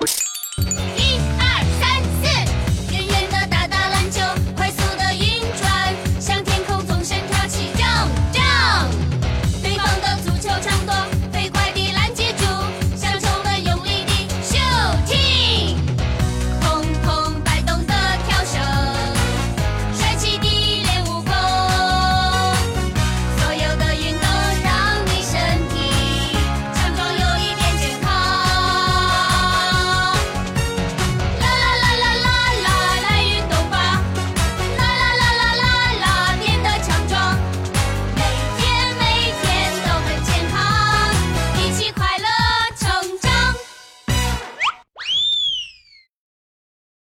with